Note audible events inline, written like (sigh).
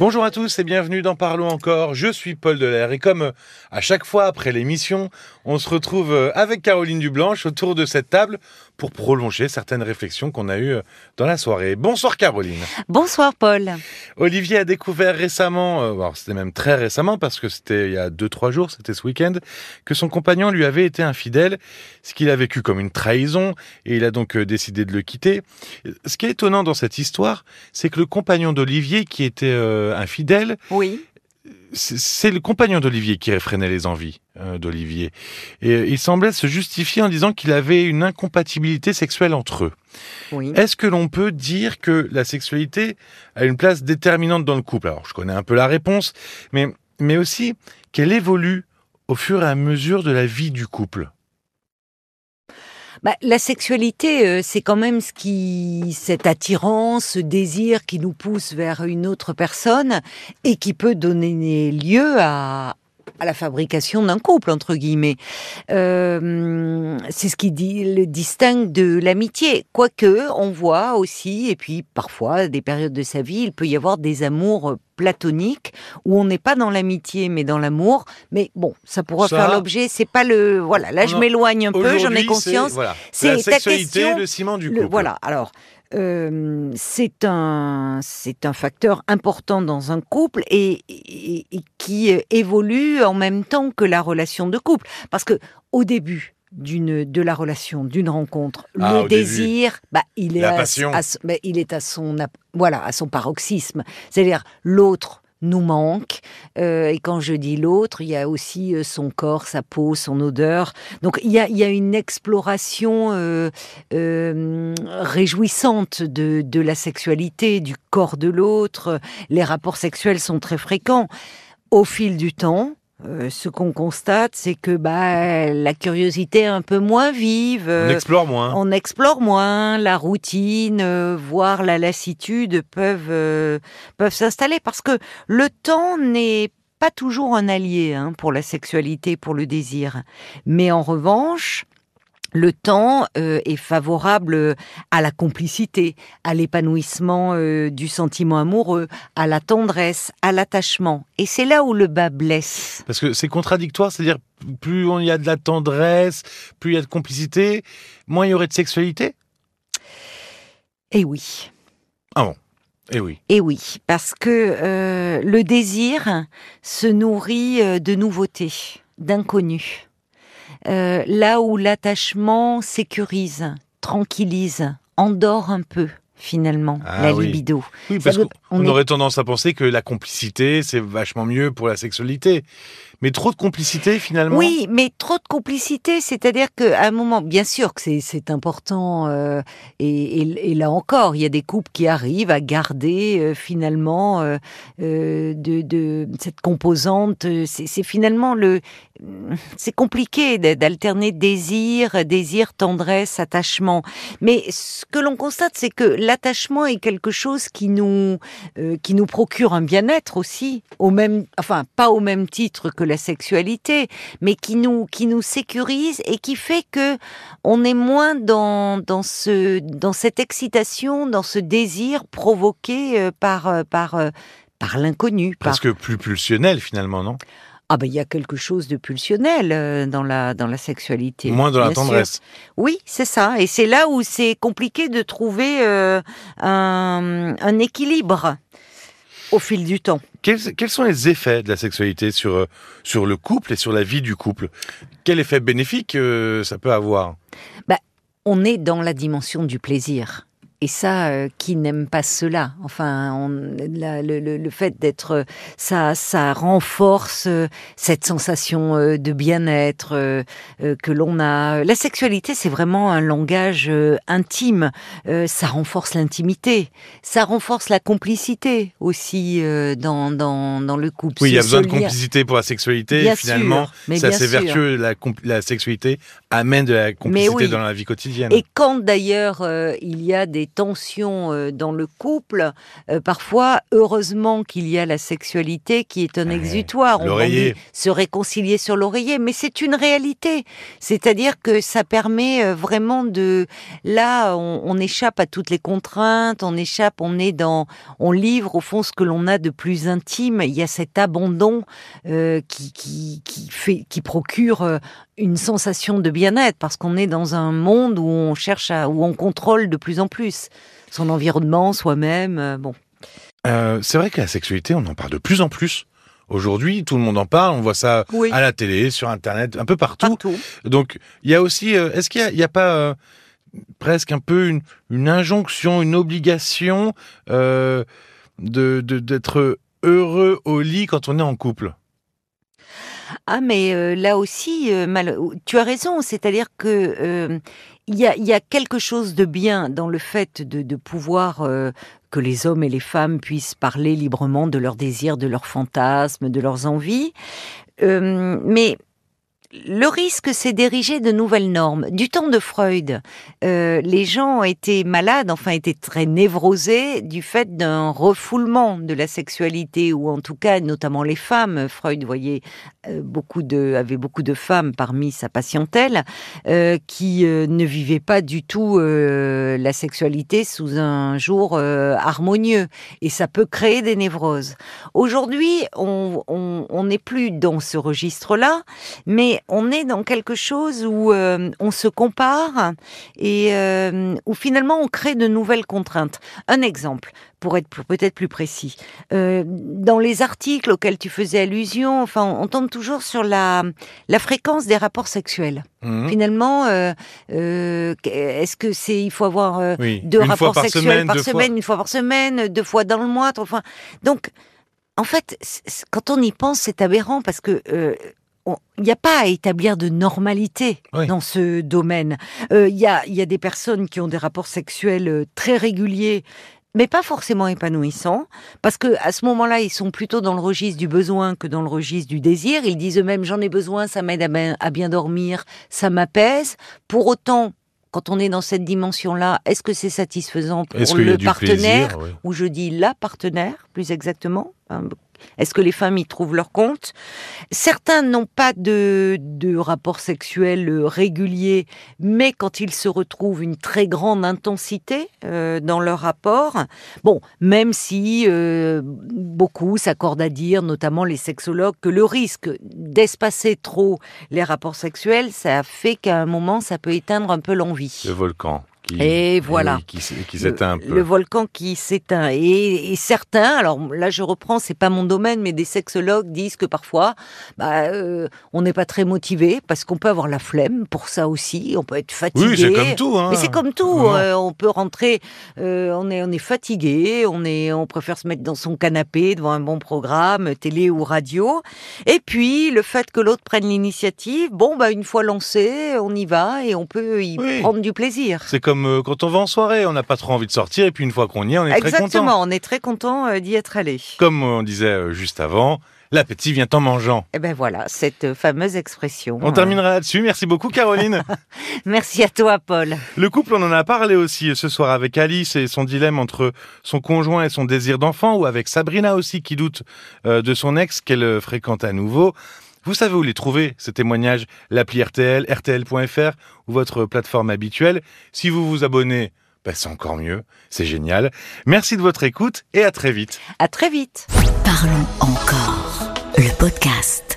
Bonjour à tous et bienvenue dans Parlons encore. Je suis Paul Delair et comme euh, à chaque fois après l'émission, on se retrouve euh, avec Caroline Dublanche autour de cette table pour prolonger certaines réflexions qu'on a eues euh, dans la soirée. Bonsoir Caroline. Bonsoir Paul. Olivier a découvert récemment, alors c'était même très récemment parce que c'était il y a deux trois jours, c'était ce week-end, que son compagnon lui avait été infidèle, ce qu'il a vécu comme une trahison et il a donc décidé de le quitter. Ce qui est étonnant dans cette histoire, c'est que le compagnon d'Olivier qui était infidèle. Oui. C'est le compagnon d'Olivier qui réfrénait les envies euh, d'Olivier. Et euh, il semblait se justifier en disant qu'il avait une incompatibilité sexuelle entre eux. Oui. Est-ce que l'on peut dire que la sexualité a une place déterminante dans le couple? Alors, je connais un peu la réponse, mais, mais aussi qu'elle évolue au fur et à mesure de la vie du couple. Bah, la sexualité, euh, c'est quand même ce qui, cette attirance, ce désir qui nous pousse vers une autre personne et qui peut donner lieu à, à la fabrication d'un couple entre guillemets. Euh, c'est ce qui dit, le distingue de l'amitié. Quoique, on voit aussi, et puis parfois, des périodes de sa vie, il peut y avoir des amours platoniques où on n'est pas dans l'amitié mais dans l'amour. Mais bon, ça pourra faire l'objet. C'est pas le voilà. Là, je m'éloigne un peu. J'en ai conscience. C'est la sexualité, le ciment du couple. voilà. Alors. Euh, c'est un c'est un facteur important dans un couple et, qui évolue en même temps que la relation de couple. Parce que au début d'une de la relation d'une rencontre ah, le désir bah il est à, bah, il est à son voilà à son paroxysme. C'est-à-dire l'autre nous manque. Euh, et quand je dis l'autre, il y a aussi euh, son corps, sa peau, son odeur. Donc il y a, une exploration euh, réjouissante de, de la sexualité, du corps de l'autre. Les rapports sexuels sont très fréquents. Au fil du temps, euh, ce qu'on constate, c'est que bah, la curiosité est un peu moins vive. on euh, explore moins. On explore moins. La routine, euh, voire la lassitude peuvent peuvent s'installer parce que le temps n'est pas toujours un allié hein, pour la sexualité, pour le désir. Mais en revanche, le temps euh, est favorable à la complicité, à l'épanouissement euh, du sentiment amoureux, à la tendresse, à l'attachement. Et c'est là où le bas blesse. Parce que c'est contradictoire, c'est-à-dire plus il y a de la tendresse, plus il y a de complicité, moins il y aurait de sexualité? Eh oui. Ah bon? Eh oui. Eh oui, parce que euh, le désir se nourrit de nouveautés, d'inconnus. Euh, là où l'attachement sécurise, tranquillise, endort un peu finalement ah la libido. Oui, parce qu'on aurait tendance à penser que la complicité, c'est vachement mieux pour la sexualité. Mais trop de complicité finalement? Oui, mais trop de complicité, c'est-à-dire qu'à un moment, bien sûr que c'est important, euh, et, là encore, il y a des couples qui arrivent à garder euh, finalement euh, de, de, cette composante. C'est finalement le, c'est compliqué d'alterner désir, désir, tendresse, attachement. Mais ce que l'on constate, c'est que l'attachement est quelque chose qui nous, qui nous procure un bien-être aussi, au même, enfin pas au même titre que la sexualité, mais qui nous qui nous sécurise et qui fait que on est moins dans dans ce dans cette excitation, dans ce désir provoqué euh, par euh, par euh, par l'inconnu. Presque plus pulsionnel finalement, non? Ah ben il y a quelque chose de pulsionnel dans la dans la sexualité. Moins dans la tendresse. Oui, c'est ça. Et c'est là où c'est compliqué de trouver un, un équilibre au fil du temps. Quels, sont les effets de la sexualité sur, euh, sur le couple et sur la vie du couple? Quel effet bénéfique euh, ça peut avoir? Bah, On est dans la dimension du plaisir. Et ça, euh, qui n'aime pas cela? Enfin, on, le, fait d'être, ça, ça renforce euh, cette sensation euh, de bien-être que l'on a. La sexualité, c'est vraiment un langage intime. ça renforce l'intimité, ça renforce la complicité aussi dans, dans, dans le couple. Oui, il y a besoin de complicité pour la sexualité. finalement, c'est assez vertueux. La, la, sexualité amène de la complicité dans la vie quotidienne. Et quand d'ailleurs il y a des tensions euh, dans le couple, euh, parfois, heureusement qu'il y a la sexualité qui est un exutoire. On dit se réconcilier sur l'oreiller, mais c'est une réalité. C'est-à-dire que ça permet euh, vraiment de... Là, on, on échappe à toutes les contraintes, on échappe, on est dans... On livre au fond ce que l'on a de plus intime. Il y a cet abandon euh, qui, qui, qui, fait, qui procure une sensation de bien-être parce qu'on est dans un monde où on cherche à, où on contrôle de plus en plus son environnement, soi-même. euh, bon. Euh, c'est vrai que la sexualité, on en parle de plus en plus. Aujourd'hui, tout le monde en parle, on voit ça Oui. à la télé, sur Internet, un peu partout. Partout. Donc, il y a aussi, euh, est-ce qu'il y a, pas euh, presque un peu une, une injonction, une obligation de- d'être heureux au lit quand on est en couple? Ah, mais euh, là aussi, euh, tu as raison. C'est-à-dire que euh, il y, a, quelque chose de bien dans le fait de, de pouvoir que les hommes et les femmes puissent parler librement de leurs désirs, de leurs fantasmes, de leurs envies. Mais le risque, c'est d'ériger de nouvelles normes. Du temps de Freud, euh, les gens étaient malades, enfin étaient très névrosés du fait d'un refoulement de la sexualité, ou en tout cas, notamment les femmes. Freud voyait euh, beaucoup de, avait beaucoup de femmes parmi sa patientèle euh, qui ne vivaient pas du tout la sexualité sous un jour harmonieux, et ça peut créer des névroses. Aujourd'hui, on n'est plus dans ce registre-là, mais on est dans quelque chose où euh, on se compare et euh, où finalement on crée de nouvelles contraintes. Un exemple, pour être peut-être plus précis, euh, dans les articles auxquels tu faisais allusion, enfin, on tombe toujours sur la, la fréquence des rapports sexuels. Mhm. Finalement, euh, euh, est-ce que c'est il faut avoir Oui, deux une rapports sexuels semaine, par fois. semaine, une fois par semaine, deux fois dans le mois, trois fois. Donc, en fait, quand on y pense, c'est aberrant parce que euh, il n'y a pas à établir de normalité Oui. dans ce domaine. Euh, Il y, a, il y a des personnes qui ont des rapports sexuels euh, très réguliers. Mais pas forcément épanouissants, parce que à ce moment-là, ils sont plutôt dans le registre du besoin que dans le registre du désir. Ils disent eux-mêmes j'en ai besoin, ça m'aide à bien, dormir, ça m'apaise. Pour autant, quand on est dans cette dimension-là, est-ce que c'est satisfaisant pour le partenaire plaisir ou je dis la partenaire, plus exactement. Est-ce que les femmes y trouvent leur compte? Certains n'ont pas de, de rapport sexuel euh, régulier, mais quand ils se retrouvent une très grande intensité euh, dans leur rapport, bon, même si euh, beaucoup s'accordent à dire, notamment les sexologues, que le risque d'espacer trop les rapports sexuels, ça fait qu'à un moment, ça peut éteindre un peu l'envie. Le volcan. Qui, Et voilà. oui, qui, s- qui s'éteint un Le- peu. Le volcan qui s'éteint. Et, et certains, alors là je reprends, c'est pas mon domaine, mais des sexologues disent que parfois, bah, euh, on n'est pas très motivé parce qu'on peut avoir la flemme pour ça aussi. On peut être fatigué. Oui, c'est comme tout. Hein. Mais c'est comme tout. Euh, on peut rentrer, euh, on est on est fatigué, on est on préfère se mettre dans son canapé devant un bon programme, télé ou radio. Et puis le fait que l'autre prenne l'initiative, bon bah une fois lancé, on y va et on peut y Oui. prendre du plaisir. C'est comme euh, quand on va en soirée, on n'a pas trop envie de sortir, et puis une fois qu'on y est, on est très content. Exactement, on est très content euh, d'y être allé. Comme on disait euh, juste avant, l'appétit vient en mangeant. Et ben voilà, cette fameuse expression. On Euh, terminera là-dessus. Merci beaucoup, Caroline. (laughs) Merci à toi, Paul. Le couple, on en a parlé aussi ce soir avec Alice et son dilemme entre son conjoint et son désir d'enfant, ou avec Sabrina aussi qui doute de son ex qu'elle fréquente à nouveau. Vous savez où les trouver, ces témoignages? L'appli RTL, RTL.fr ou votre plateforme habituelle. Si vous vous abonnez, ben, c'est encore mieux, c'est génial. Merci de votre écoute et à très vite. À très vite. Parlons encore. Le podcast.